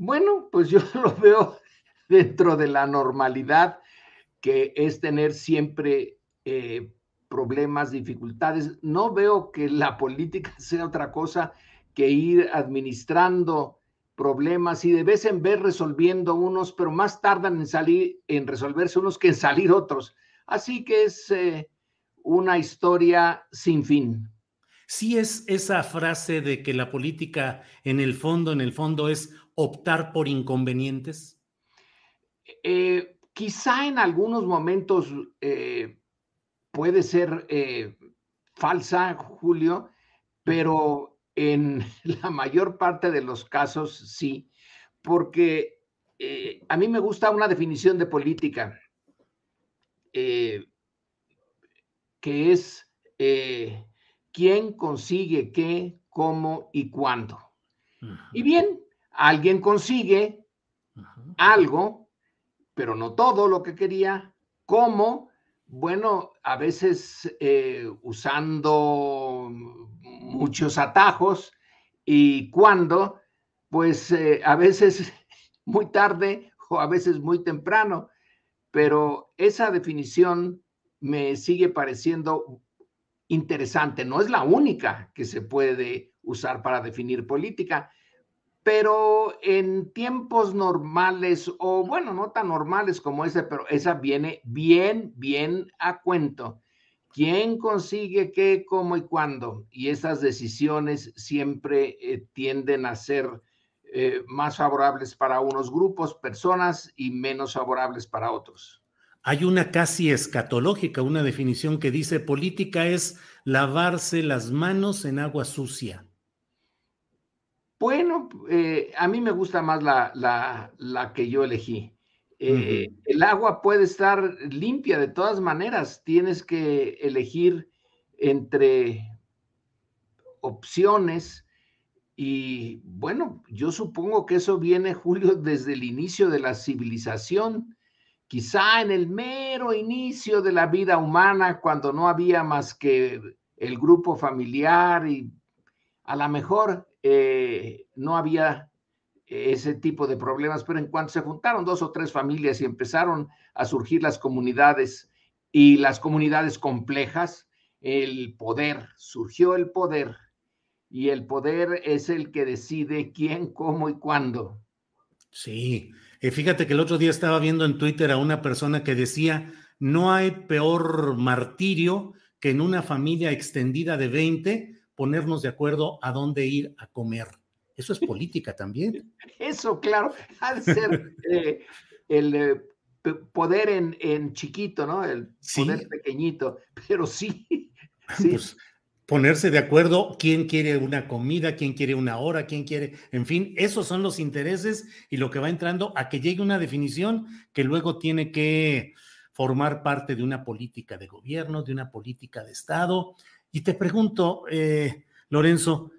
Bueno, pues yo lo veo dentro de la normalidad que es tener siempre eh, problemas, dificultades. No veo que la política sea otra cosa que ir administrando problemas y de vez en vez resolviendo unos, pero más tardan en salir, en resolverse unos que en salir otros. Así que es eh, una historia sin fin. Sí es esa frase de que la política en el fondo, en el fondo es optar por inconvenientes. Eh, quizá en algunos momentos eh, puede ser eh, falsa, Julio, pero en la mayor parte de los casos sí, porque a mí me gusta una definición de política que es quién consigue qué, cómo y cuándo. Y bien, alguien consigue algo, pero no todo lo que quería. ¿Cómo? Bueno, a veces eh, usando muchos atajos y cuando, pues eh, a veces muy tarde o a veces muy temprano, pero esa definición me sigue pareciendo interesante. No es la única que se puede usar para definir política, pero en tiempos normales o bueno, no tan normales como ese, pero esa viene bien, bien a cuento. ¿Quién consigue qué, cómo y cuándo? Y esas decisiones siempre eh, tienden a ser eh, más favorables para unos grupos, personas y menos favorables para otros. Hay una casi escatológica, una definición que dice política es lavarse las manos en agua sucia. Bueno, eh, a mí me gusta más la, la, la que yo elegí. Eh. El agua puede estar limpia de todas maneras. Tienes que elegir entre opciones y bueno, yo supongo que eso viene, Julio, desde el inicio de la civilización, quizá en el mero inicio de la vida humana, cuando no había más que el grupo familiar y a lo mejor eh, no había ese tipo de problemas, pero en cuanto se juntaron dos o tres familias y empezaron a surgir las comunidades y las comunidades complejas, el poder, surgió el poder y el poder es el que decide quién, cómo y cuándo. Sí, eh, fíjate que el otro día estaba viendo en Twitter a una persona que decía, no hay peor martirio que en una familia extendida de 20 ponernos de acuerdo a dónde ir a comer. Eso es política también. Eso, claro, de ser eh, el eh, poder en, en chiquito, ¿no? El Sí. poder pequeñito, pero sí, sí. Pues ponerse de acuerdo quién quiere una comida, quién quiere una hora, quién quiere, en fin, esos son los intereses y lo que va entrando a que llegue una definición que luego tiene que formar parte de una política de gobierno, de una política de Estado. Y te pregunto, eh, Lorenzo,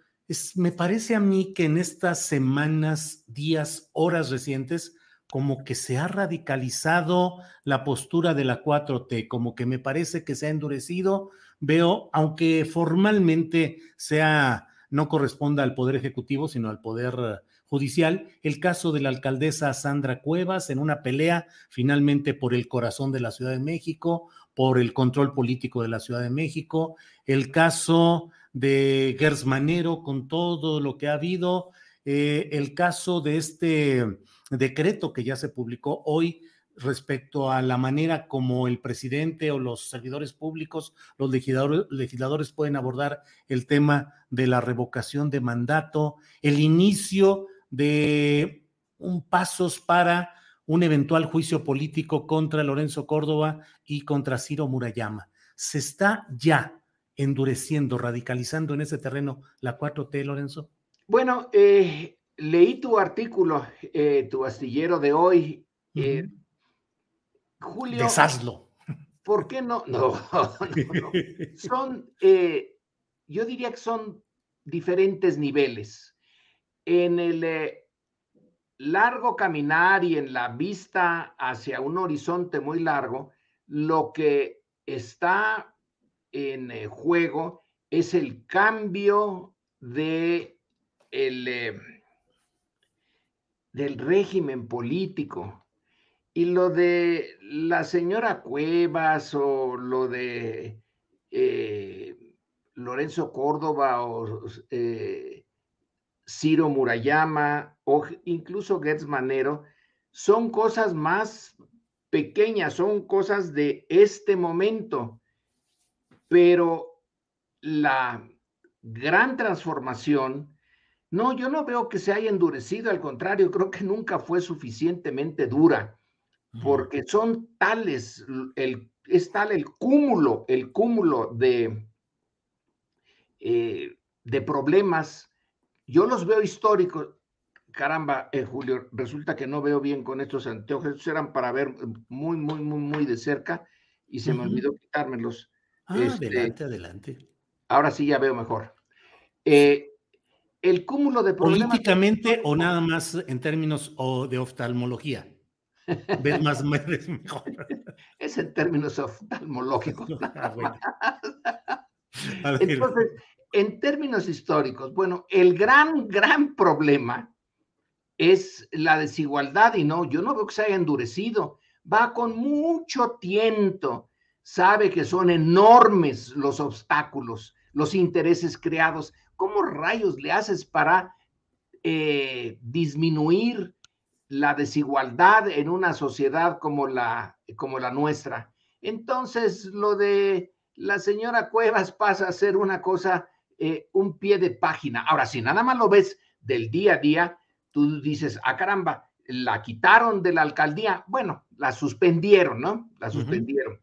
me parece a mí que en estas semanas, días, horas recientes, como que se ha radicalizado la postura de la 4T, como que me parece que se ha endurecido. Veo, aunque formalmente sea, no corresponda al Poder Ejecutivo, sino al Poder judicial, el caso de la alcaldesa Sandra Cuevas en una pelea finalmente por el corazón de la Ciudad de México, por el control político de la Ciudad de México, el caso de Gers Manero con todo lo que ha habido, eh, el caso de este decreto que ya se publicó hoy respecto a la manera como el presidente o los servidores públicos, los legisladores, legisladores, pueden abordar el tema de la revocación de mandato, el inicio de un pasos para un eventual juicio político contra Lorenzo Córdoba y contra Ciro Murayama. Se está ya endureciendo, radicalizando en ese terreno la 4T, Lorenzo. Bueno, eh, leí tu artículo, eh, tu astillero de hoy. Eh, Julio. Deshazlo. ¿Por qué no? No, no, Son, eh, yo diría que son diferentes niveles. En el largo caminar y en la vista hacia un horizonte muy largo, lo que está en eh, juego es el cambio de el, del régimen político. Y lo de la señora Cuevas o lo de eh, Lorenzo Córdoba o eh, Ciro Murayama o incluso Gertz Manero son cosas más pequeñas, son cosas de este momento, pero la gran transformación, no, yo no veo que se haya endurecido, al contrario, creo que nunca fue suficientemente dura porque son tales, el, es tal el cúmulo, el cúmulo de, eh, de problemas. Yo los veo históricos. Caramba, eh, Julio, resulta que no veo bien con estos anteojos. Estos eran para ver muy, muy, muy, muy de cerca y se me olvidó quitármelos. Ah, este, adelante, adelante. Ahora sí ya veo mejor. Eh, el cúmulo de problemas. ¿Políticamente o nada más en términos de oftalmología? Ver más es mejor. Es en términos oftalmológicos. Ah, Entonces, en términos históricos, bueno, el gran, gran problema es la desigualdad y no, yo no veo que se haya endurecido, va con mucho tiento, sabe que son enormes los obstáculos, los intereses creados. ¿Cómo rayos le haces para eh, disminuir la desigualdad en una sociedad como la, como la nuestra. Entonces, lo de la señora Cuevas pasa a ser una cosa, eh, un pie de página. Ahora, si nada más lo ves del día a día, tú dices, ah, caramba, la quitaron de la alcaldía. Bueno, la suspendieron, ¿no? La suspendieron.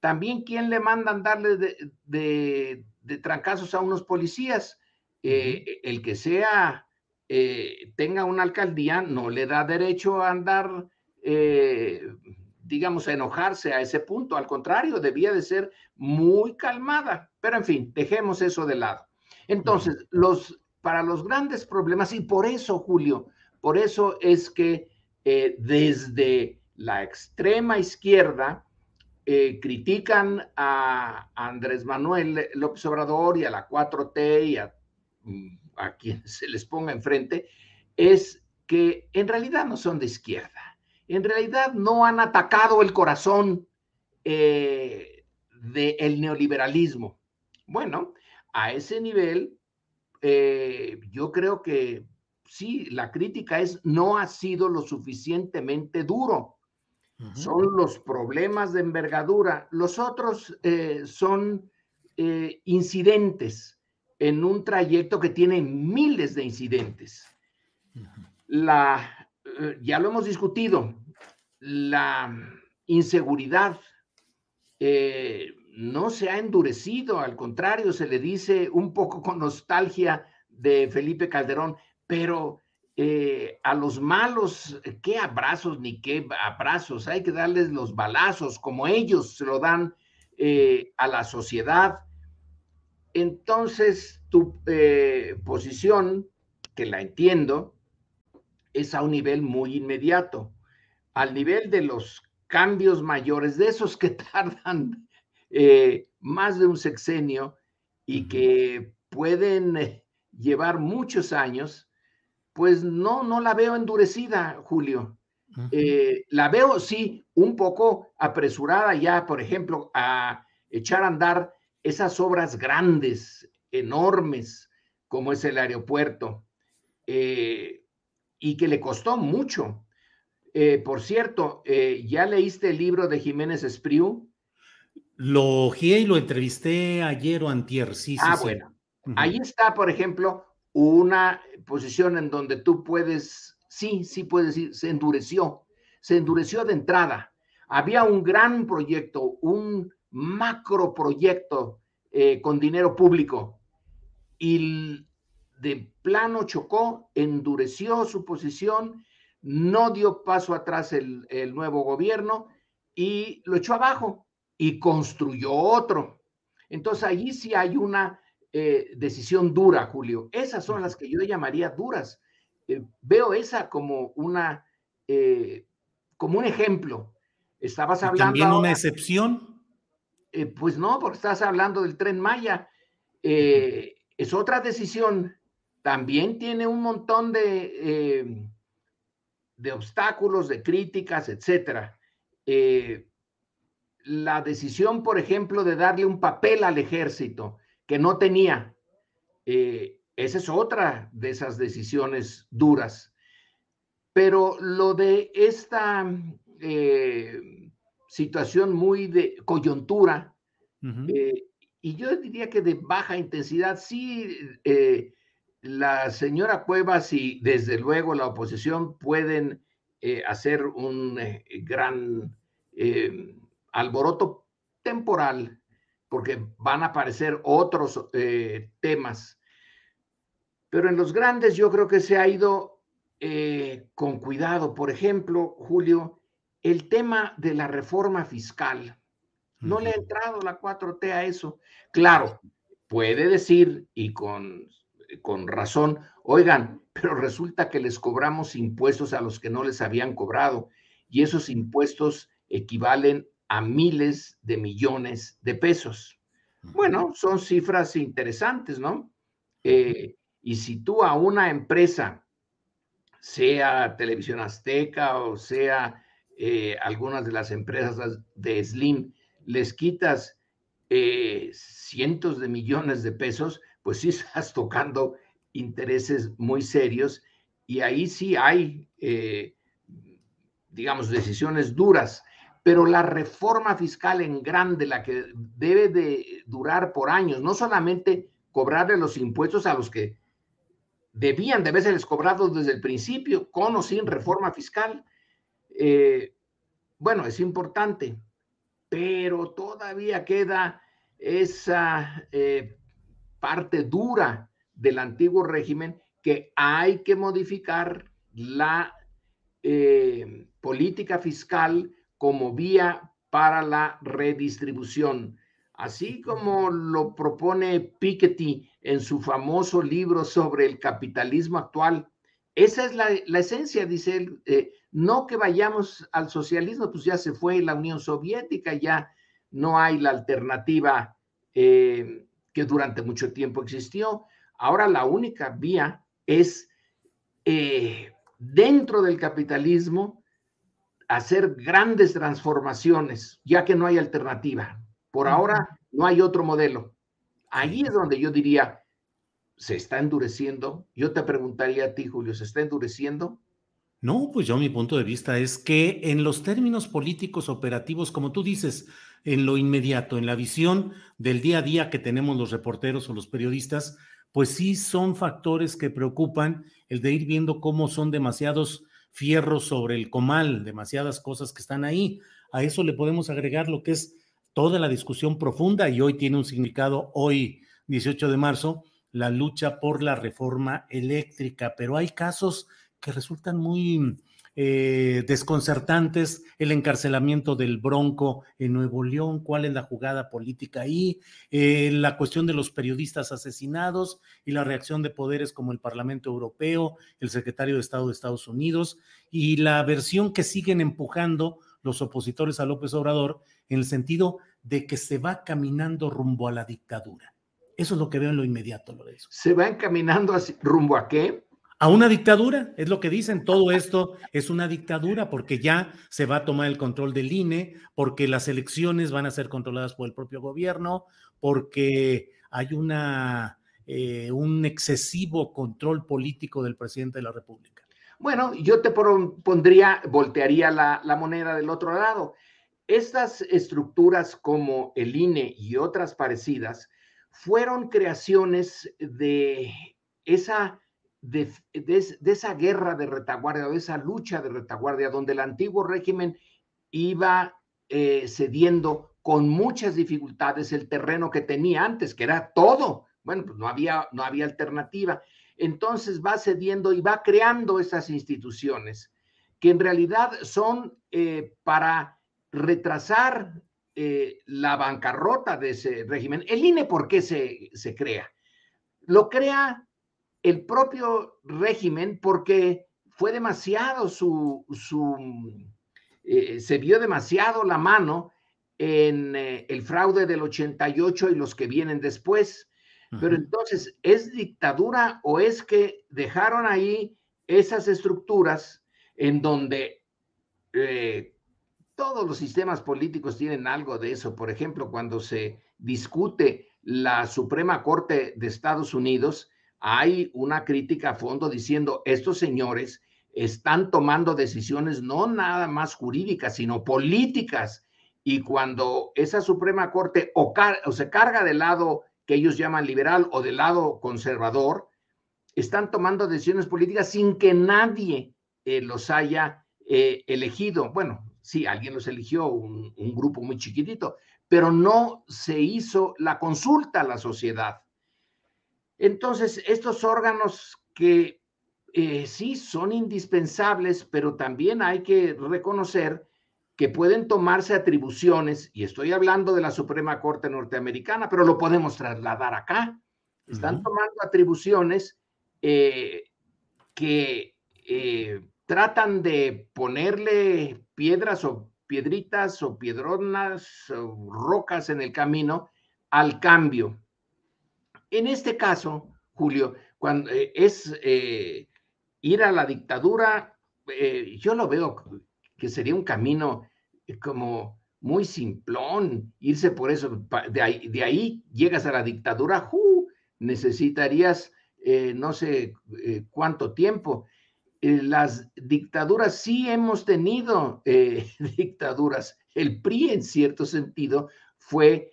También, ¿quién le mandan darle de, de, trancazos a unos policías? Eh, el que sea eh, tenga una alcaldía no le da derecho a andar, eh, digamos, a enojarse a ese punto. Al contrario, debía de ser muy calmada. Pero en fin, dejemos eso de lado. Entonces, los, para los grandes problemas, y por eso, Julio, por eso es que eh, desde la extrema izquierda, critican a Andrés Manuel López Obrador y a la 4T y a mm, a quien se les ponga enfrente, es que en realidad no son de izquierda, en realidad no han atacado el corazón eh, del neoliberalismo. Bueno, a ese nivel, eh, yo creo que sí, la crítica es no ha sido lo suficientemente duro. Son los problemas de envergadura. Los otros eh, son incidentes en un trayecto que tiene miles de incidentes. La, eh, ya lo hemos discutido, la inseguridad eh, no se ha endurecido, al contrario, se le dice un poco con nostalgia de Felipe Calderón, pero eh, a los malos, ¿qué abrazos ni qué abrazos? Hay que darles los balazos como ellos se lo dan a la sociedad entonces tu eh, posición, que la entiendo, es a un nivel muy inmediato, al nivel de los cambios mayores, de esos que tardan eh, más de un sexenio y que pueden eh, llevar muchos años, pues no, no la veo endurecida, Julio. Eh, la veo, sí, un poco apresurada ya, por ejemplo, a echar a andar esas obras grandes, enormes, como es el aeropuerto, eh, y que le costó mucho. Eh, por cierto, ¿ya leíste el libro de Jiménez Espriu? Lo ojeé y lo entrevisté ayer o antier, sí, ah, bueno. Ahí está, por ejemplo, una posición en donde tú puedes, sí, sí puedes decir, se endureció, se endureció de entrada. Había un gran proyecto, un macro proyecto eh, con dinero público y de plano chocó, endureció su posición, no dio paso atrás el, el nuevo gobierno y lo echó abajo y construyó otro. Entonces allí sí hay una eh, decisión dura, Julio. Esas son las que yo llamaría duras. Eh, veo esa como una, eh, como un ejemplo. Estabas hablando. ¿También una excepción? pues no, porque estás hablando del tren Maya. es otra decisión. También tiene un montón de, de obstáculos, de críticas, etcétera. La decisión, por ejemplo, de darle un papel al ejército que no tenía. Eh, esa es otra de esas decisiones duras. Pero lo de esta eh, situación muy de coyuntura, eh, y yo diría que de baja intensidad, sí, la señora Cuevas y desde luego la oposición pueden hacer un gran alboroto temporal porque van a aparecer otros eh, temas. Pero en los grandes yo creo que se ha ido eh, con cuidado. Por ejemplo, Julio, el tema de la reforma fiscal. No le ha entrado la 4T a eso. Claro, puede decir y con, con razón, oigan, pero resulta que les cobramos impuestos a los que no les habían cobrado y esos impuestos equivalen a miles de millones de pesos. Bueno, son cifras interesantes, ¿no? Eh, y si tú a una empresa, sea Televisión Azteca o sea eh, algunas de las empresas de Slim, les quitas eh, cientos de millones de pesos, pues sí estás tocando intereses muy serios y ahí sí hay, digamos, decisiones duras pero la reforma fiscal en grande, la que debe de durar por años, no solamente cobrarle los impuestos a los que debían de haberse cobrados desde el principio, con o sin reforma fiscal, eh, bueno, es importante, pero todavía queda esa eh, parte dura del antiguo régimen que hay que modificar la eh, política fiscal como vía para la redistribución, así como lo propone Piketty en su famoso libro sobre el capitalismo actual. Esa es la, esencia, dice él, eh, no que vayamos al socialismo, pues ya se fue la Unión Soviética, ya no hay la alternativa eh, que durante mucho tiempo existió. Ahora la única vía es eh, dentro del capitalismo hacer grandes transformaciones, ya que no hay alternativa. Por ahora no hay otro modelo. Ahí es donde yo diría, ¿se está endureciendo? Yo te preguntaría a ti, Julio, ¿se está endureciendo? No, pues yo mi punto de vista es que en los términos políticos operativos, como tú dices, en lo inmediato, en la visión del día a día que tenemos los reporteros o los periodistas, pues sí son factores que preocupan el de ir viendo cómo son demasiados fierro sobre el comal, demasiadas cosas que están ahí. A eso le podemos agregar lo que es toda la discusión profunda y hoy tiene un significado, hoy 18 de marzo, la lucha por la reforma eléctrica, pero hay casos que resultan muy eh, desconcertantes, el encarcelamiento del Bronco en Nuevo León, cuál es la jugada política ahí, eh, la cuestión de los periodistas asesinados y la reacción de poderes como el Parlamento Europeo, el secretario de Estado de Estados Unidos y la versión que siguen empujando los opositores a López Obrador en el sentido de que se va caminando rumbo a la dictadura. Eso es lo que veo en lo inmediato, Lorenzo. ¿Se va encaminando rumbo a qué? A una dictadura, es lo que dicen, todo esto es una dictadura porque ya se va a tomar el control del INE, porque las elecciones van a ser controladas por el propio gobierno, porque hay una, eh, un excesivo control político del presidente de la República. Bueno, yo te pondría, voltearía la, la moneda del otro lado. Estas estructuras como el INE y otras parecidas fueron creaciones de esa de, esa guerra de retaguardia, de esa lucha de retaguardia, donde el antiguo régimen iba eh, cediendo con muchas dificultades el terreno que tenía antes, que era todo. Bueno, pues no había, no había alternativa. Entonces va cediendo y va creando esas instituciones que en realidad son eh, para retrasar eh, la bancarrota de ese régimen. El INE, ¿por qué se, se crea? Lo crea el propio régimen porque fue demasiado su, su eh, se vio demasiado la mano en eh, el fraude del 88 y los que vienen después. Pero entonces, ¿es dictadura o es que dejaron ahí esas estructuras en donde eh, todos los sistemas políticos tienen algo de eso? Por ejemplo, cuando se discute la Suprema Corte de Estados Unidos, hay una crítica a fondo diciendo, estos señores están tomando decisiones no nada más jurídicas, sino políticas. Y cuando esa Suprema Corte o, se carga del lado que ellos llaman liberal o del lado conservador, están tomando decisiones políticas sin que nadie eh, los haya eh, elegido. Bueno, sí, alguien los eligió, un grupo muy chiquitito, pero no se hizo la consulta a la sociedad. Entonces, estos órganos que eh, sí son indispensables, pero también hay que reconocer que pueden tomarse atribuciones, y estoy hablando de la Suprema Corte norteamericana, pero lo podemos trasladar acá. Están tomando atribuciones eh, que eh, tratan de ponerle piedras o piedritas o piedronas o rocas en el camino al cambio. En este caso, Julio, cuando eh, es eh, ir a la dictadura, eh, yo lo veo que sería un camino como muy simplón, irse por eso, de ahí, llegas a la dictadura, necesitarías no sé cuánto tiempo. las dictaduras sí hemos tenido dictaduras. El PRI, en cierto sentido, fue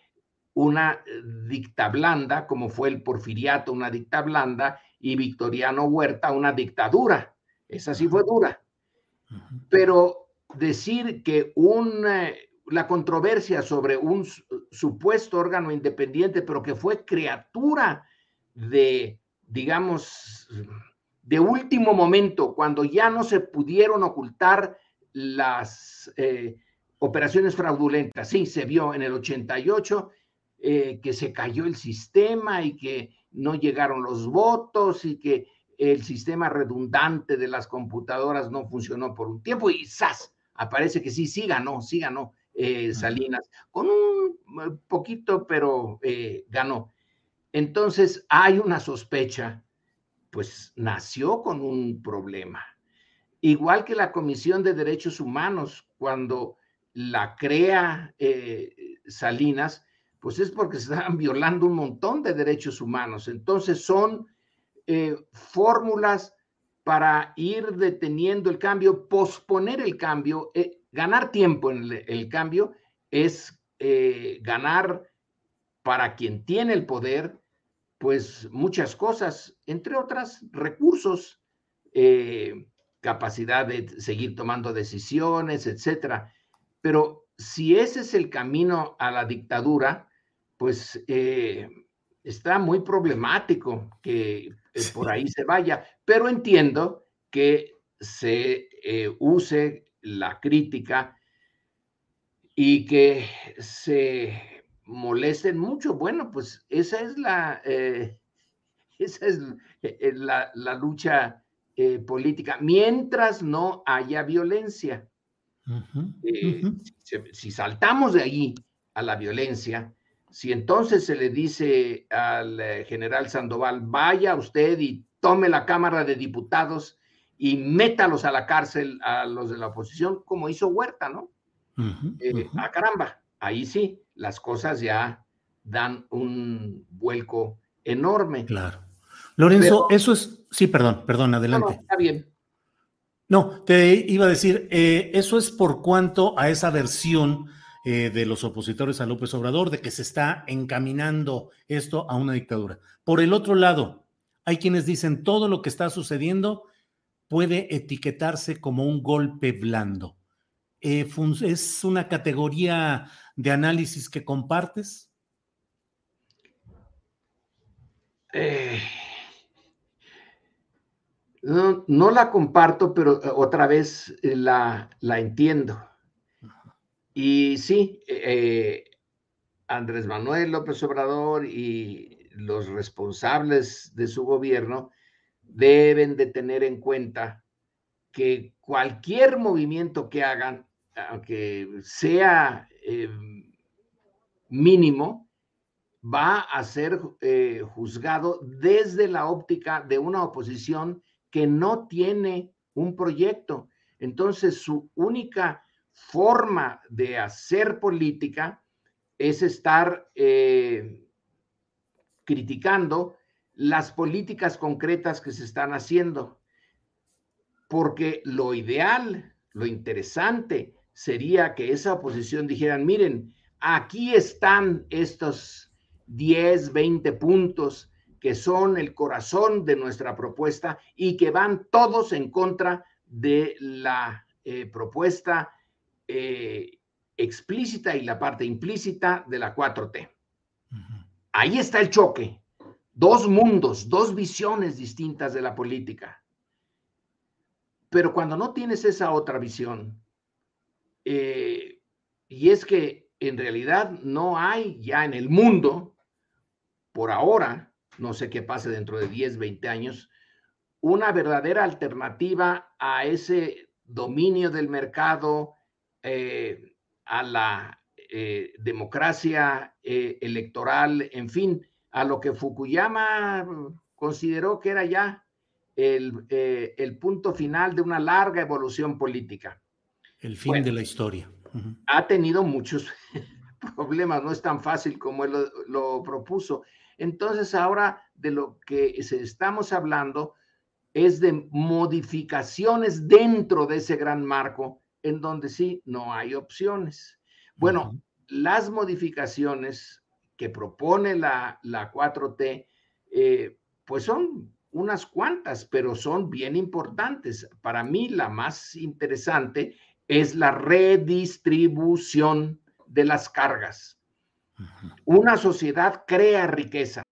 una dicta blanda, como fue el porfiriato, una dicta blanda, y Victoriano Huerta, una dictadura. Esa sí fue dura. Pero decir que un, eh, la controversia sobre un supuesto órgano independiente, pero que fue criatura de, digamos, de último momento, cuando ya no se pudieron ocultar las eh, operaciones fraudulentas. Sí, se vio en el 88 eh, que se cayó el sistema y que no llegaron los votos y que el sistema redundante de las computadoras no funcionó por un tiempo y ¡zas! Aparece que sí, sí ganó, sí ganó eh, Salinas, con un eh, poquito, pero ganó. Entonces hay una sospecha, pues nació con un problema. Igual que la Comisión de Derechos Humanos, cuando la crea Salinas, pues es porque se están violando un montón de derechos humanos. Entonces son eh, fórmulas para ir deteniendo el cambio, posponer el cambio, eh, ganar tiempo en el, cambio es eh, ganar para quien tiene el poder, pues muchas cosas, entre otras recursos, capacidad de seguir tomando decisiones, etcétera. Pero si ese es el camino a la dictadura, pues eh, está muy problemático que eh, por ahí se vaya, pero entiendo que se eh, use la crítica y que se molesten mucho. Bueno, pues esa es la, esa es la, la lucha política, mientras no haya violencia. Eh, si, saltamos de ahí a la violencia, si entonces se le dice al eh, general Sandoval, vaya usted y tome la Cámara de Diputados y métalos a la cárcel a los de la oposición, como hizo Huerta, ¿no? Eh, a caramba, ahí sí, las cosas ya dan un vuelco enorme. Claro. Lorenzo, eso es, sí, perdón, perdón, adelante. No, está bien. No, te iba a decir, eh, eso es por cuanto a esa versión eh, de los opositores a López Obrador, de que se está encaminando esto a una dictadura. Por el otro lado, hay quienes dicen todo lo que está sucediendo puede etiquetarse como un golpe blando. Eh, ¿Es una categoría de análisis que compartes? Eh, no, la comparto, pero otra vez la, entiendo. Y sí, Andrés Manuel López Obrador y los responsables de su gobierno deben de tener en cuenta que cualquier movimiento que hagan, aunque sea eh, mínimo, va a ser eh, juzgado desde la óptica de una oposición que no tiene un proyecto. Entonces, su única forma de hacer política es estar eh, criticando las políticas concretas que se están haciendo. Porque lo ideal, lo interesante sería que esa oposición dijeran, miren, aquí están estos 10, 20 puntos que son el corazón de nuestra propuesta y que van todos en contra de la eh, propuesta eh, explícita y la parte implícita de la 4T. Ahí está el choque dos mundos, dos visiones distintas de la política. Pero cuando no tienes esa otra visión, eh, y es que en realidad no hay ya en el mundo, por ahora, no sé qué pase dentro de 10, 20 años, una verdadera alternativa a ese dominio del mercado, eh, a la eh, democracia electoral, en fin, a lo que Fukuyama consideró que era ya el, eh, el punto final de una larga evolución política. El fin de la historia. Ha tenido muchos problemas, no es tan fácil como él lo, propuso. Entonces ahora de lo que estamos hablando es de modificaciones dentro de ese gran marco en donde sí no hay opciones. Bueno, las modificaciones que propone la, la 4T, eh, pues son unas cuantas, pero son bien importantes. Para mí la más interesante es la redistribución de las cargas. Una sociedad crea riqueza.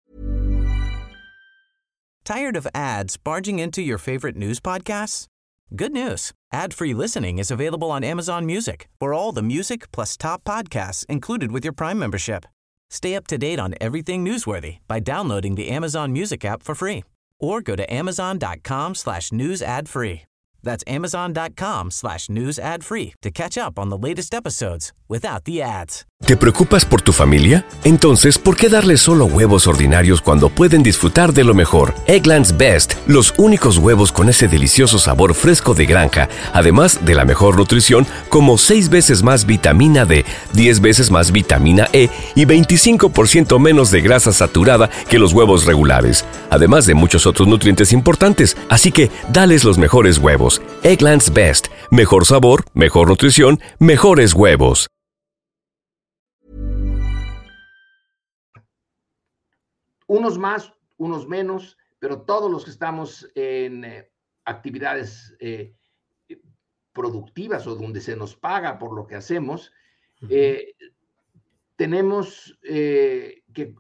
Tired of ads barging into your favorite news podcasts? Good news. Ad-free listening is available on Amazon Music. For all the music plus top podcasts included with your Prime membership. Stay up to date on everything newsworthy by downloading the Amazon Music app for free or go to amazon.com slash news ad free. That's amazon.com slash news ad free to catch up on the latest episodes without the ads. ¿Te preocupas por tu familia? Entonces, ¿por qué darles solo huevos ordinarios cuando pueden disfrutar de lo mejor? Eggland's Best, los únicos huevos con ese delicioso sabor fresco de granja, además de la mejor nutrición, como 6 veces más vitamina D, 10 veces más vitamina E y 25% menos de grasa saturada que los huevos regulares, además de muchos otros nutrientes importantes. Así que, dales los mejores huevos. Eggland's. Best, mejor sabor, mejor nutrición, mejores huevos. unos más, unos menos, pero todos los que estamos en eh, actividades eh, productivas o donde se nos paga por lo que hacemos, eh, tenemos que,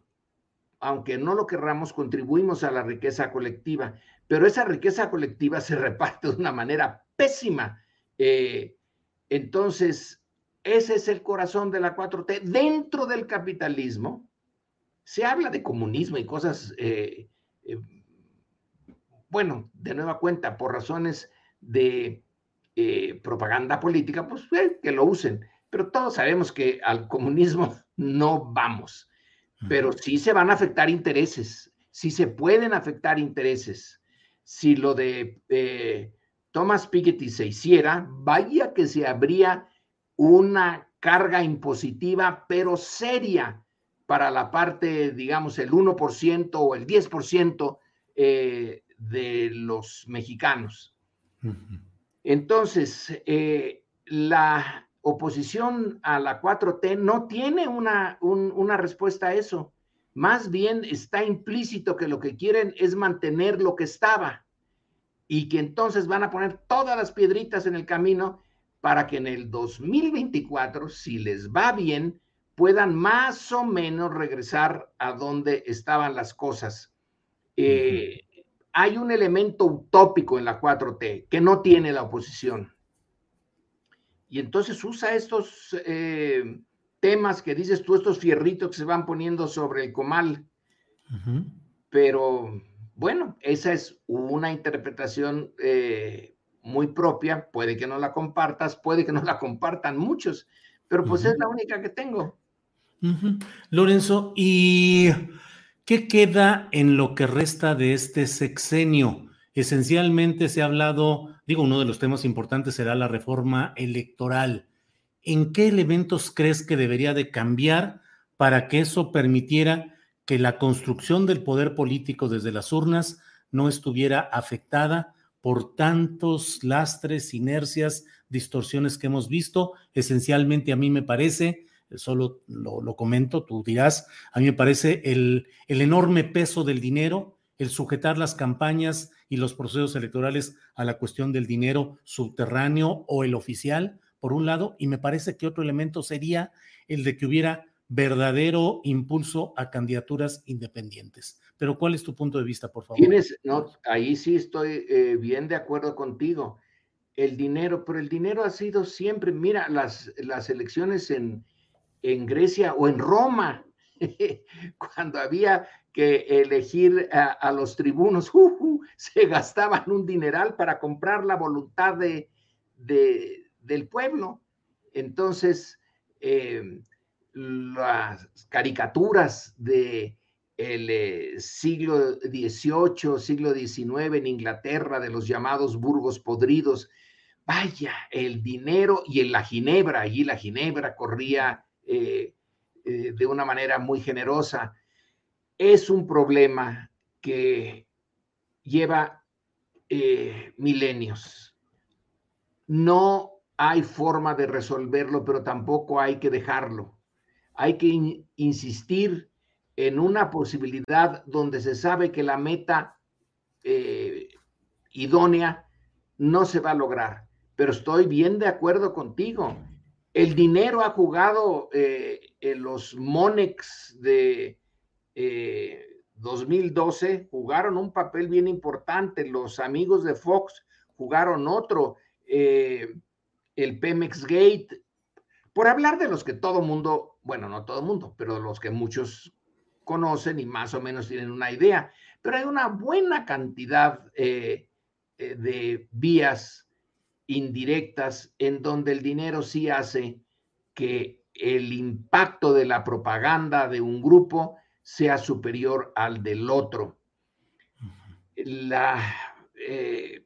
aunque no lo querramos, contribuimos a la riqueza colectiva, pero esa riqueza colectiva se reparte de una manera pésima. entonces, ese es el corazón de la 4T. Dentro del capitalismo, se habla de comunismo y cosas, eh, eh, bueno, de nueva cuenta, por razones de eh, propaganda política, pues que lo usen. Pero todos sabemos que al comunismo no vamos, pero sí se van a afectar intereses, sí se pueden afectar intereses. Si lo de eh, Thomas Piketty se hiciera, vaya que se habría una carga impositiva, pero seria para la parte, digamos, el 1% o el 10% eh, de los mexicanos. Entonces, eh, la oposición a la 4T no tiene una, una respuesta a eso. Más bien está implícito que lo que quieren es mantener lo que estaba y que entonces van a poner todas las piedritas en el camino para que en el 2024, si les va bien, puedan más o menos regresar a donde estaban las cosas. Eh, hay un elemento utópico en la 4T que no tiene la oposición. Y entonces usa estos eh, temas que dices tú, estos fierritos que se van poniendo sobre el comal. Pero bueno, esa es una interpretación eh, muy propia. Puede que no la compartas, puede que no la compartan muchos, pero pues es la única que tengo. Lorenzo, ¿y qué queda en lo que resta de este sexenio? Esencialmente se ha hablado, digo, uno de los temas importantes será la reforma electoral. ¿En qué elementos crees que debería de cambiar para que eso permitiera que la construcción del poder político desde las urnas no estuviera afectada por tantos lastres, inercias, distorsiones que hemos visto? Esencialmente a mí me parece solo lo, comento, tú dirás, a mí me parece el, el enorme peso del dinero, el sujetar las campañas y los procesos electorales a la cuestión del dinero subterráneo o el oficial, por un lado, y me parece que otro elemento sería el de que hubiera verdadero impulso a candidaturas independientes. Pero ¿cuál es tu punto de vista, por favor? No, ahí sí estoy eh, bien de acuerdo contigo. El dinero, pero el dinero ha sido siempre, mira, las, las elecciones en, en Grecia o en Roma, cuando había que elegir a, los tribunos, se gastaban un dineral para comprar la voluntad de, del pueblo. Entonces, eh, las caricaturas de el eh, siglo XVIII, siglo XIX en Inglaterra, de los llamados burgos podridos, vaya, el dinero y en la ginebra, allí la ginebra corría eh, de una manera muy generosa. Es un problema que lleva milenios. No hay forma de resolverlo, pero tampoco hay que dejarlo. Hay que insistir en una posibilidad donde se sabe que la meta idónea no se va a lograr. Pero estoy bien de acuerdo contigo. El dinero ha jugado eh, en los Monex de 2012, eh, jugaron un papel bien importante. Los amigos de Fox jugaron otro. Eh, el Pemex Gate, por hablar de los que todo mundo, bueno, no todo mundo, pero los que muchos conocen y más o menos tienen una idea. Pero hay una buena cantidad de vías indirectas en donde el dinero sí hace que el impacto de la propaganda de un grupo sea superior al del otro. La, eh,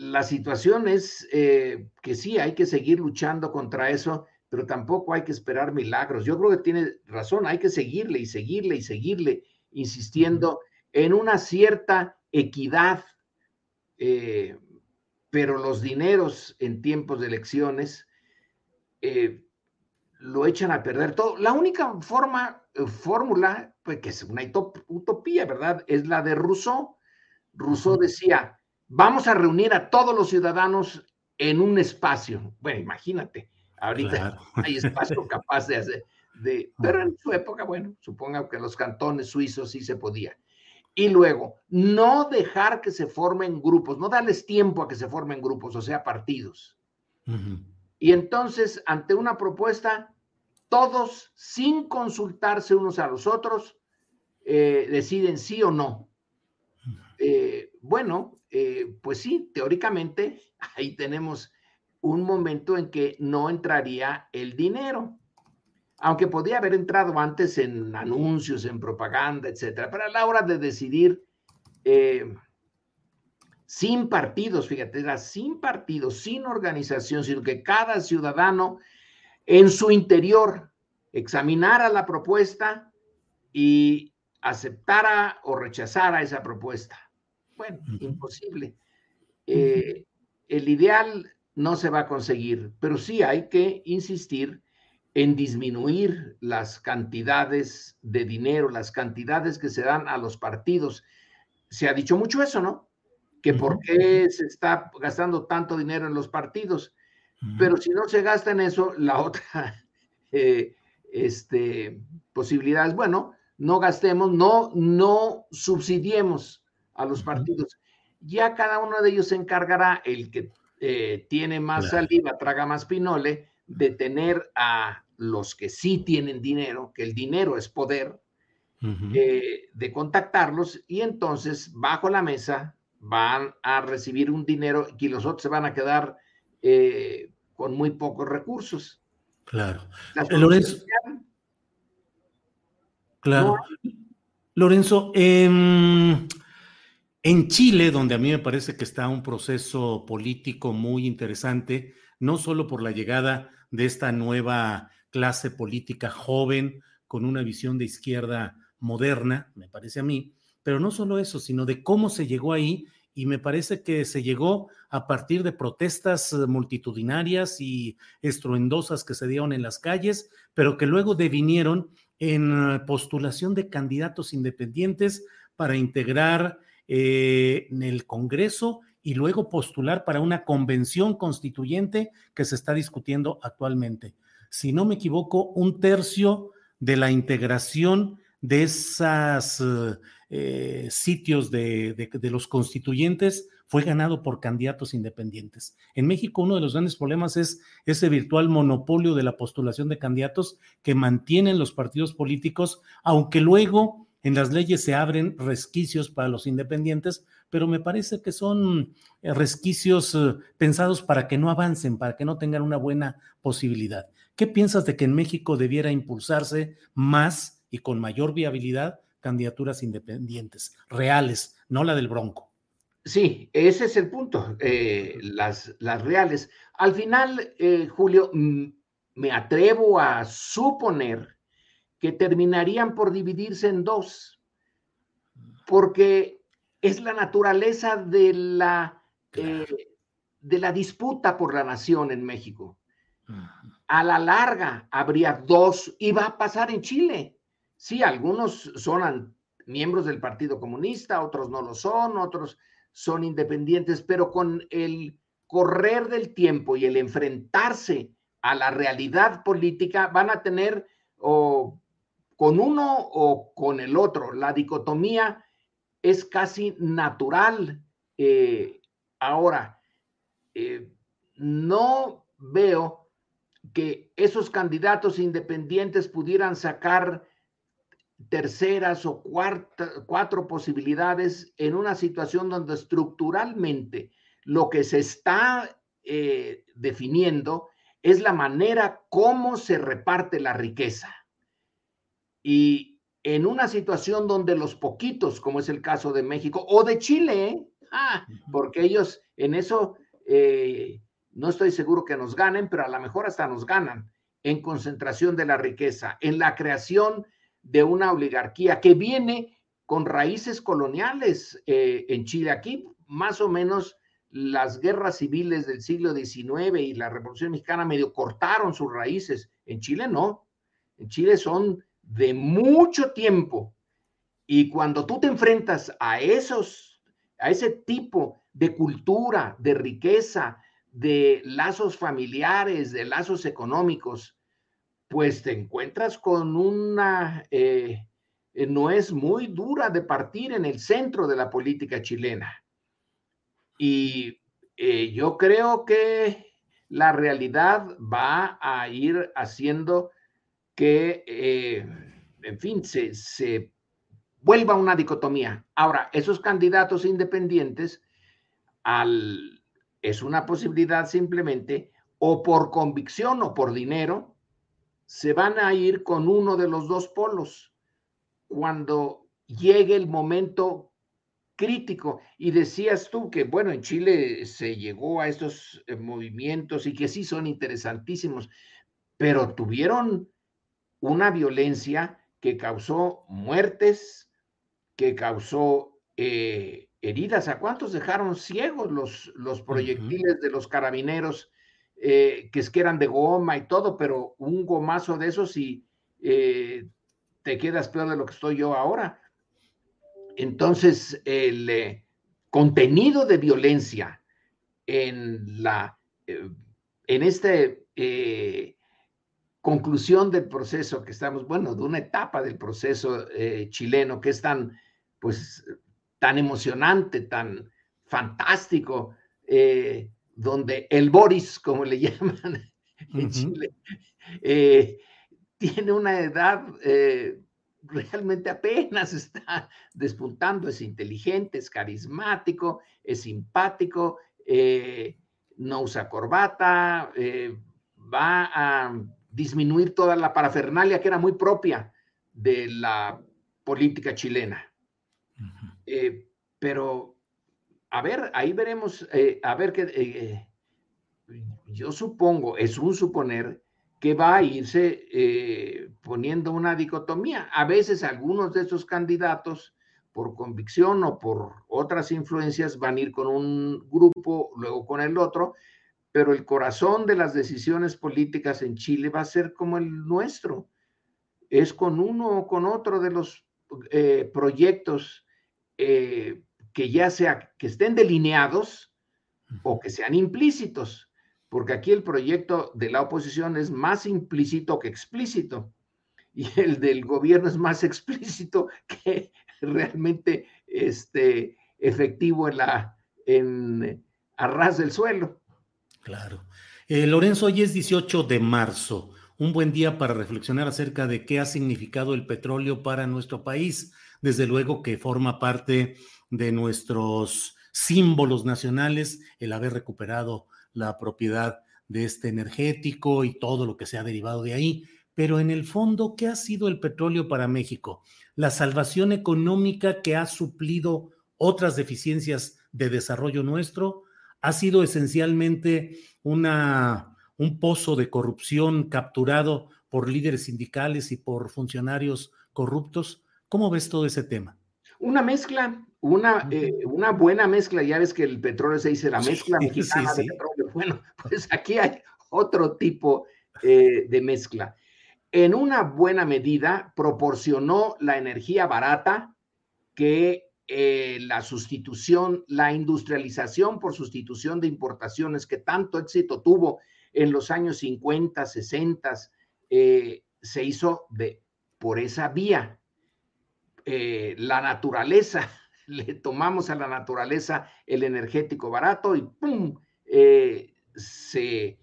la situación es eh, que sí, hay que seguir luchando contra eso, pero tampoco hay que esperar milagros. Yo creo que tiene razón, hay que seguirle y seguirle y seguirle, insistiendo en una cierta equidad. Eh, pero los dineros en tiempos de elecciones eh, lo echan a perder todo. La única forma, fórmula, pues que es una utopía, ¿verdad? Es la de Rousseau. Rousseau decía, vamos a reunir a todos los ciudadanos en un espacio. Bueno, imagínate, ahorita hay espacio capaz de hacer, de, pero en su época, bueno, supongo que los cantones suizos sí se podía. Y luego, no dejar que se formen grupos, no darles tiempo a que se formen grupos, o sea, partidos. Y entonces, ante una propuesta, todos, sin consultarse unos a los otros, eh, deciden sí o no. Eh, bueno, eh, pues sí, teóricamente, ahí tenemos un momento en que no entraría el dinero aunque podía haber entrado antes en anuncios, en propaganda, etcétera. Pero a la hora de decidir, eh, sin partidos, fíjate, era sin partidos, sin organización, sino que cada ciudadano en su interior examinara la propuesta y aceptara o rechazara esa propuesta. Bueno, imposible. Eh, el ideal no se va a conseguir, pero sí hay que insistir en disminuir las cantidades de dinero, las cantidades que se dan a los partidos. Se ha dicho mucho eso, ¿no? Que por qué se está gastando tanto dinero en los partidos. Pero si no se gasta en eso, la otra eh, este, posibilidad es, bueno, no gastemos, no, no subsidiemos a los partidos. Ya cada uno de ellos se encargará, el que eh, tiene más saliva, traga más pinole, de tener a los que sí tienen dinero, que el dinero es poder, eh, de contactarlos y entonces bajo la mesa van a recibir un dinero y los otros se van a quedar eh, con muy pocos recursos. Claro. Lorenzo. Claro. Lorenzo, en Chile, donde a mí me parece que está un proceso político muy interesante, no solo por la llegada de esta nueva clase política joven con una visión de izquierda moderna, me parece a mí, pero no solo eso, sino de cómo se llegó ahí y me parece que se llegó a partir de protestas multitudinarias y estruendosas que se dieron en las calles, pero que luego devinieron en postulación de candidatos independientes para integrar eh, en el Congreso y luego postular para una convención constituyente que se está discutiendo actualmente. Si no me equivoco, un tercio de la integración de esos eh, sitios de, los constituyentes fue ganado por candidatos independientes. En México uno de los grandes problemas es ese virtual monopolio de la postulación de candidatos que mantienen los partidos políticos, aunque luego en las leyes se abren resquicios para los independientes, pero me parece que son eh, resquicios eh, pensados para que no avancen, para que no tengan una buena posibilidad. ¿Qué piensas de que en México debiera impulsarse más y con mayor viabilidad candidaturas independientes, reales, no la del Bronco? Sí, ese es el punto, eh, las, reales. Al final, Julio, mm, me atrevo a suponer que terminarían por dividirse en dos, porque es la naturaleza de la, eh, de la disputa por la nación en México. A la larga habría dos, y va a pasar en Chile. Sí, algunos son miembros del Partido Comunista, otros no lo son, otros son independientes, pero con el correr del tiempo y el enfrentarse a la realidad política, van a tener o con uno o con el otro. La dicotomía es casi natural. Eh, ahora, eh, no veo que esos candidatos independientes pudieran sacar terceras o cuatro posibilidades en una situación donde estructuralmente lo que se está eh, definiendo es la manera como se reparte la riqueza. Y en una situación donde los poquitos, como es el caso de México o de Chile, ¿eh? ah, porque ellos en eso eh, no estoy seguro que nos ganen, pero a lo mejor hasta nos ganan en concentración de la riqueza, en la creación de una oligarquía que viene con raíces coloniales eh, en Chile. Aquí más o menos las guerras civiles del siglo XIX y la Revolución Mexicana medio cortaron sus raíces. En Chile no. En Chile son de mucho tiempo. Y cuando tú te enfrentas a esos, a ese tipo de cultura, de riqueza, de lazos familiares, de lazos económicos, pues te encuentras con una eh, no es muy dura de partir en el centro de la política chilena. Y eh, yo creo que la realidad va a ir haciendo que, eh, en fin, se, vuelva una dicotomía. Ahora, esos candidatos independientes, al, es una posibilidad simplemente, o por convicción o por dinero, se van a ir con uno de los dos polos cuando llegue el momento crítico. Y decías tú que, bueno, en Chile se llegó a estos eh, movimientos y que sí son interesantísimos, pero tuvieron una violencia que causó muertes, que causó eh, heridas. ¿A cuántos dejaron ciegos los, los proyectiles de los carabineros, eh, que es que eran de goma y todo, pero un gomazo de esos y te quedas peor de lo que estoy yo ahora? Entonces, el eh, contenido de violencia en la eh, en esta eh, conclusión del proceso que estamos, bueno, de una etapa del proceso chileno que es tan, pues, tan emocionante, tan fantástico, donde el Boris, como le llaman en Chile, tiene una edad realmente apenas está despuntando, es inteligente, es carismático, es simpático, eh, no usa corbata, eh, va a disminuir toda la parafernalia que era muy propia de la política chilena. Eh, pero, a ver, ahí veremos, a ver qué, yo supongo, es un suponer que va a irse eh, poniendo una dicotomía. A veces algunos de esos candidatos, por convicción o por otras influencias, van a ir con un grupo, luego con el otro, pero el corazón de las decisiones políticas en Chile va a ser como el nuestro. Es con uno o con otro de los eh, proyectos eh, que ya sea que estén delineados o que sean implícitos porque aquí el proyecto de la oposición es más implícito que explícito y el del gobierno es más explícito que realmente este, efectivo en la en arras del suelo. Claro. Eh, Lorenzo, hoy es 18 de marzo, un buen día para reflexionar acerca de qué ha significado el petróleo para nuestro país. Desde luego que forma parte de nuestros símbolos nacionales el haber recuperado la propiedad de este energético y todo lo que se ha derivado de ahí. Pero en el fondo, ¿qué ha sido el petróleo para México? La salvación económica que ha suplido otras deficiencias de desarrollo nuestro ha sido esencialmente una, un pozo de corrupción capturado por líderes sindicales y por funcionarios corruptos. ¿Cómo ves todo ese tema? Una mezcla, una, eh, una buena mezcla. Ya ves que el petróleo se dice la mezcla mexicana de petróleo. Bueno, pues aquí hay otro tipo eh, de mezcla. En una buena medida proporcionó la energía barata que eh, la sustitución, la industrialización por sustitución de importaciones que tanto éxito tuvo en los años 50, 60, se hizo de, por esa vía. Eh, la naturaleza, le tomamos a la naturaleza el energético barato y ¡pum! Eh, se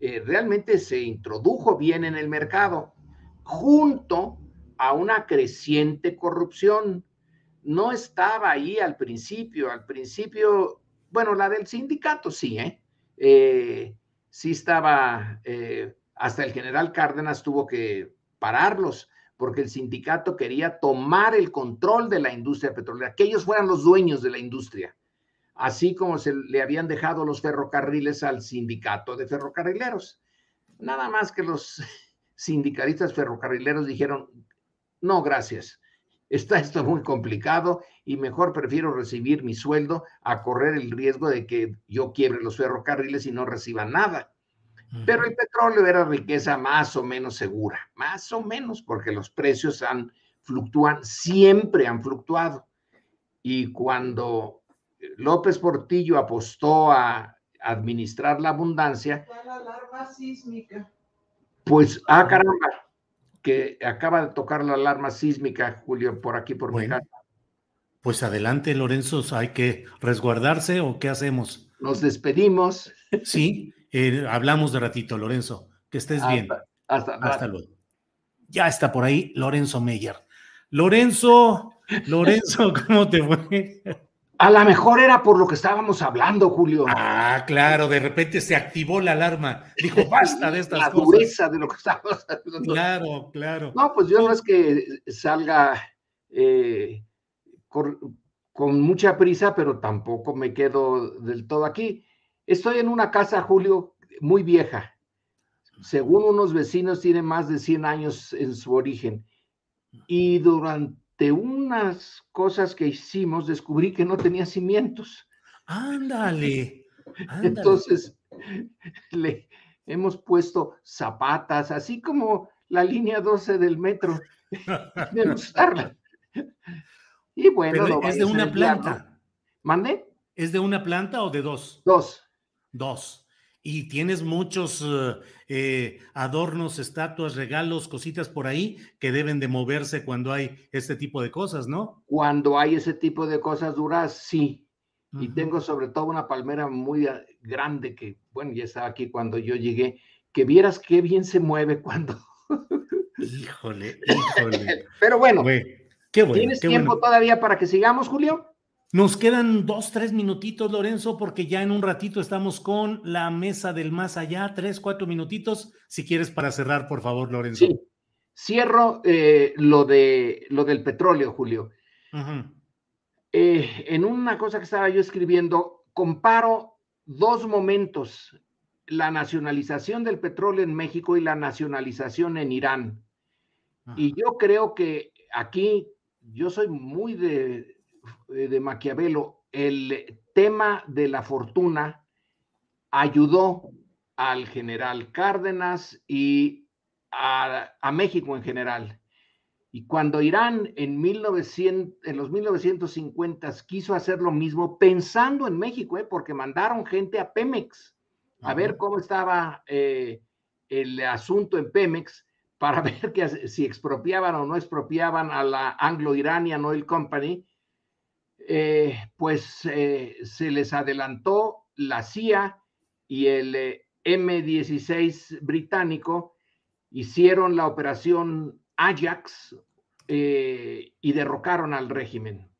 eh, realmente se introdujo bien en el mercado junto a una creciente corrupción. No estaba ahí al principio, al principio, bueno, la del sindicato sí, ¿eh? sí estaba, hasta el general Cárdenas tuvo que pararlos, porque el sindicato quería tomar el control de la industria petrolera, que ellos fueran los dueños de la industria, así como se le habían dejado los ferrocarriles al sindicato de ferrocarrileros. Nada más que los sindicalistas ferrocarrileros dijeron, no, gracias, está esto muy complicado y mejor prefiero recibir mi sueldo a correr el riesgo de que yo quiebre los ferrocarriles y no reciba nada. Pero el petróleo era riqueza más o menos segura, más o menos, porque los precios han fluctúan, siempre han fluctuado. Y cuando López Portillo apostó a administrar la abundancia, la alarma sísmica. Pues, ah, caramba, que acaba de tocar la alarma sísmica, Julio, por aquí, por mi casa. Pues adelante, Lorenzo, ¿hay que resguardarse o qué hacemos? Nos despedimos. Sí, eh, hablamos de ratito, Lorenzo. Que estés bien. Hasta, luego. Ya está por ahí Lorenzo Meyer. Lorenzo, Lorenzo, ¿cómo te fue? A lo mejor era por lo que estábamos hablando, Julio. Ah, claro, de repente se activó la alarma. Dijo, basta de estas la cosas. dureza de lo que estábamos hablando. Claro, claro. No, pues yo no es que salga eh, con mucha prisa, pero tampoco me quedo del todo aquí. Estoy en una casa, Julio, muy vieja. Según unos vecinos, tiene más de 100 años en su origen. Y durante unas cosas que hicimos, descubrí que no tenía cimientos. Ándale. Entonces, le hemos puesto zapatas, así como la línea 12 del metro. Y bueno, es de una planta. ¿Mande? ¿Es de una planta o de dos? Dos. Dos. Y tienes muchos eh, eh, adornos, estatuas, regalos, cositas por ahí que deben de moverse cuando hay este tipo de cosas, ¿no? Cuando hay ese tipo de cosas duras, sí. Y tengo sobre todo una palmera muy ah, grande que, bueno, ya estaba aquí cuando yo llegué, que vieras qué bien se mueve cuando... híjole, híjole. Pero bueno, qué bueno ¿tienes tiempo todavía para que sigamos, Julio? Nos quedan dos, tres minutitos, Lorenzo, porque ya en un ratito estamos con la mesa del más allá, tres, cuatro minutitos, si quieres para cerrar, por favor, Lorenzo. Sí, cierro eh, lo, de, lo del petróleo, Julio. Eh, en una cosa que estaba yo escribiendo, comparo dos momentos, la nacionalización del petróleo en México y la nacionalización en Irán. Y yo creo que aquí, yo soy muy de, de Maquiavelo, el tema de la fortuna ayudó al general Cárdenas y a, a México en general. Y cuando Irán en, 1900, en los 1950 quiso hacer lo mismo, pensando en México, ¿eh? porque mandaron gente a Pemex a ver cómo estaba eh, el asunto en Pemex, para ver que, si expropiaban o no expropiaban a la Anglo-Iranian Oil Company, eh, pues se les adelantó la CIA y el M16 británico, hicieron la operación Ajax eh, y derrocaron al régimen.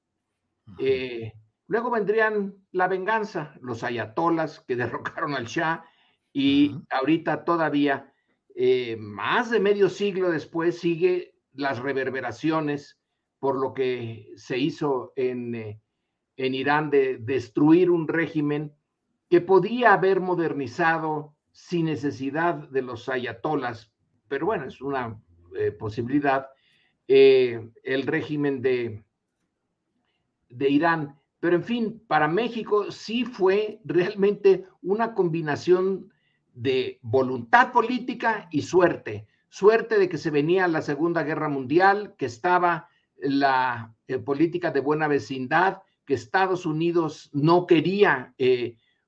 Eh, luego vendrían la venganza, los ayatolas que derrocaron al Shah y ahorita todavía, eh, más de medio siglo después, sigue las reverberaciones por lo que se hizo en, en Irán de destruir un régimen que podía haber modernizado sin necesidad de los ayatolas, pero bueno, es una eh, posibilidad eh, el régimen de, de Irán. Pero en fin, para México sí fue realmente una combinación de voluntad política y suerte. Suerte de que se venía la Segunda Guerra Mundial, que estaba la eh, política de buena vecindad, que Estados Unidos no quería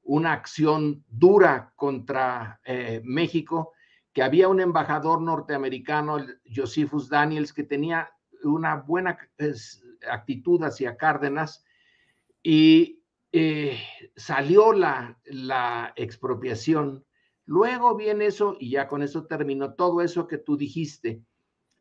una acción dura contra México que había un embajador norteamericano, Josephus Daniels, que tenía una buena actitud hacia Cárdenas y eh, salió la, la expropiación. Luego viene eso, y ya con eso terminó todo eso que tú dijiste,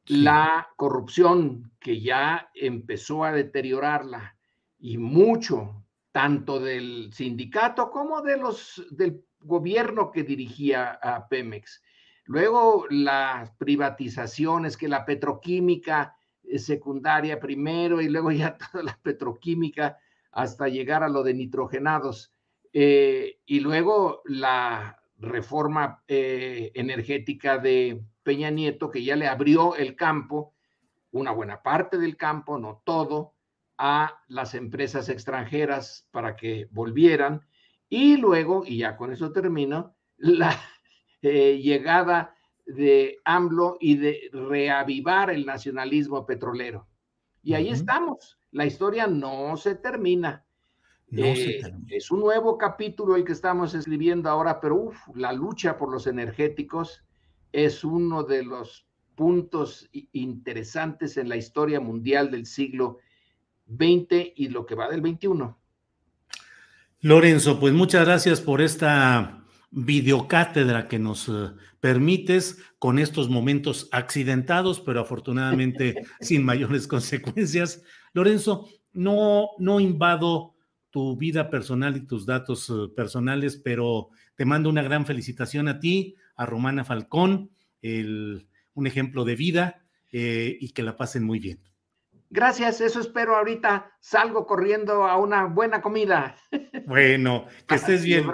la corrupción que ya empezó a deteriorarla y mucho, tanto del sindicato como de los, del gobierno que dirigía a Pemex. Luego las privatizaciones, que la petroquímica secundaria primero y luego ya toda la petroquímica hasta llegar a lo de nitrogenados. Eh, y luego la reforma eh, energética de Peña Nieto, que ya le abrió el campo, una buena parte del campo, no todo, a las empresas extranjeras para que volvieran. Y luego, y ya con eso termino, la eh, llegada de AMLO y de reavivar el nacionalismo petrolero. Y ahí estamos. La historia no se termina. Eh, es un nuevo capítulo el que estamos escribiendo ahora, pero la lucha por los energéticos es uno de los puntos interesantes en la historia mundial del siglo XX y lo que va del XXI. Lorenzo, pues muchas gracias por esta videocátedra que nos eh, permites con estos momentos accidentados, pero afortunadamente sin mayores consecuencias. Lorenzo, no, no invado tu vida personal y tus datos eh, personales, pero te mando una gran felicitación a ti, a Romana Falcón, un ejemplo de vida eh, y que la pasen muy bien. Gracias, eso espero ahorita. Salgo corriendo a una buena comida. Bueno, que estés bien,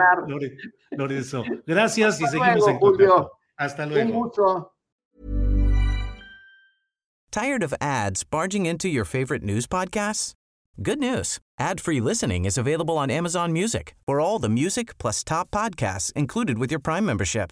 Lorenzo. Gracias y seguimos en contacto. Hasta luego. Un gusto. Tired of ads barging into your favorite news podcasts? Good news. Ad-free listening is available on Amazon Music. For all the music plus top podcasts included with your Prime membership.